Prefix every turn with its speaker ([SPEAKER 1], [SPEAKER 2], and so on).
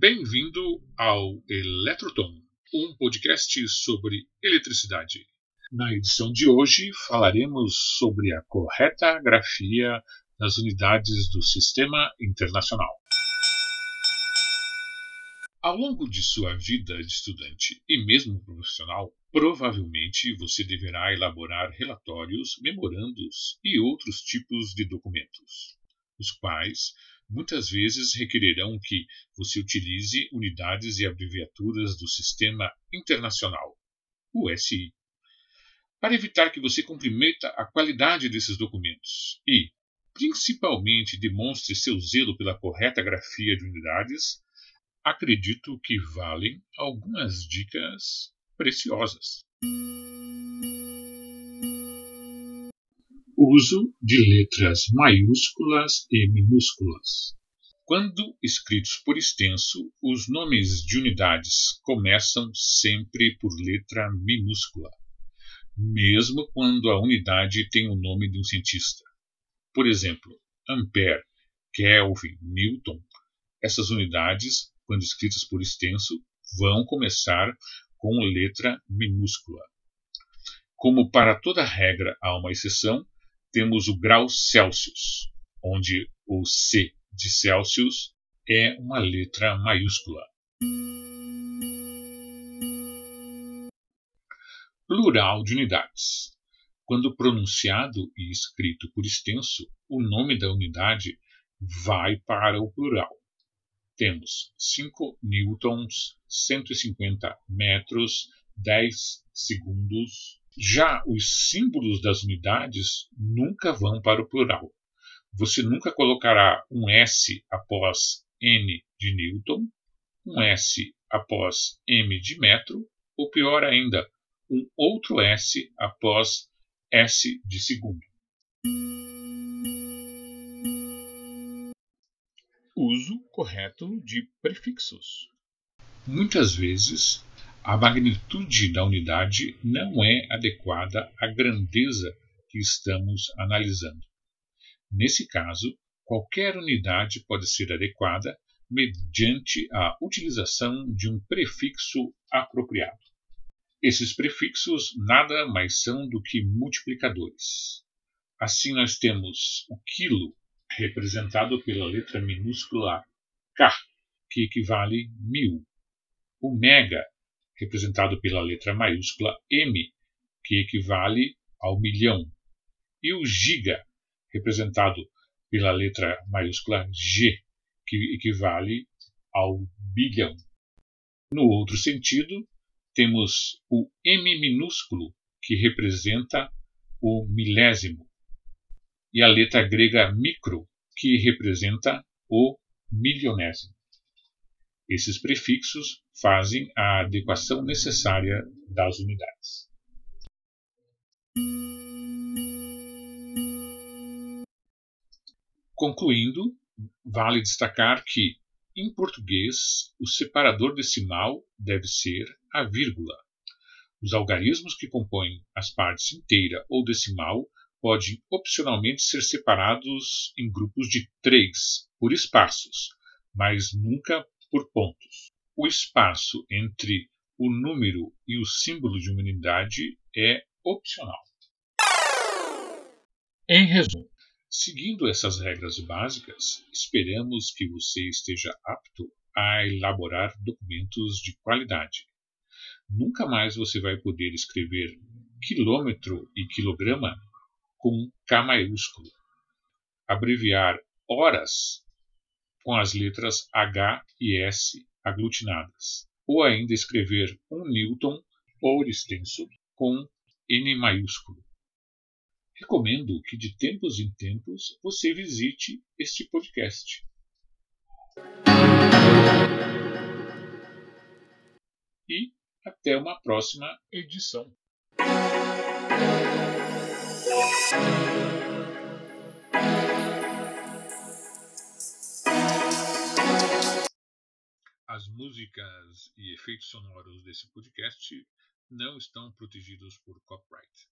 [SPEAKER 1] Bem-vindo ao Eletrotom, um podcast sobre eletricidade. Na edição de hoje falaremos sobre a correta grafia das unidades do Sistema Internacional. Ao longo de sua vida de estudante e mesmo profissional, provavelmente você deverá elaborar relatórios, memorandos e outros tipos de documentos, os quais muitas vezes requererão que você utilize unidades e abreviaturas do Sistema Internacional, o SI, para evitar que você comprometa a qualidade desses documentos e, principalmente, demonstre seu zelo pela correta grafia de unidades acredito que valem algumas dicas preciosas. Uso de letras maiúsculas e minúsculas. Quando escritos por extenso, os nomes de unidades começam sempre por letra minúscula, mesmo quando a unidade tem o nome de um cientista. Por exemplo, ampere, Kelvin, Newton. Essas unidades quando escritas por extenso, vão começar com letra minúscula. Como para toda regra há uma exceção, temos o grau Celsius, onde o C de Celsius é uma letra maiúscula. Plural de unidades. Quando pronunciado e escrito por extenso, o nome da unidade vai para o plural temos 5 newtons, 150 metros, 10 segundos. Já os símbolos das unidades nunca vão para o plural. Você nunca colocará um S após N de Newton, um S após M de metro, ou pior ainda, um outro S após S de segundo. uso correto de prefixos. Muitas vezes, a magnitude da unidade não é adequada à grandeza que estamos analisando. Nesse caso, qualquer unidade pode ser adequada mediante a utilização de um prefixo apropriado. Esses prefixos nada mais são do que multiplicadores. Assim, nós temos o quilo representado pela letra minúscula K, que equivale mil. O mega, representado pela letra maiúscula M, que equivale ao milhão. E o giga, representado pela letra maiúscula G, que equivale ao bilhão. No outro sentido, temos o M minúsculo, que representa o milésimo e a letra grega micro, que representa o milionésimo. Esses prefixos fazem a adequação necessária das unidades. Concluindo, vale destacar que, em português, o separador decimal deve ser a vírgula. Os algarismos que compõem as partes inteira ou decimal podem opcionalmente ser separados em grupos de três por espaços, mas nunca por pontos. O espaço entre o número e o símbolo de uma unidade é opcional. Em resumo, seguindo essas regras básicas, esperamos que você esteja apto a elaborar documentos de qualidade. Nunca mais você vai poder escrever quilômetro e quilograma com K maiúsculo. Abreviar horas com as letras H e S aglutinadas. Ou ainda escrever um newton por extenso com N maiúsculo. Recomendo que de tempos em tempos você visite este podcast. E até uma próxima edição. As músicas e efeitos sonoros desse podcast não estão protegidos por copyright.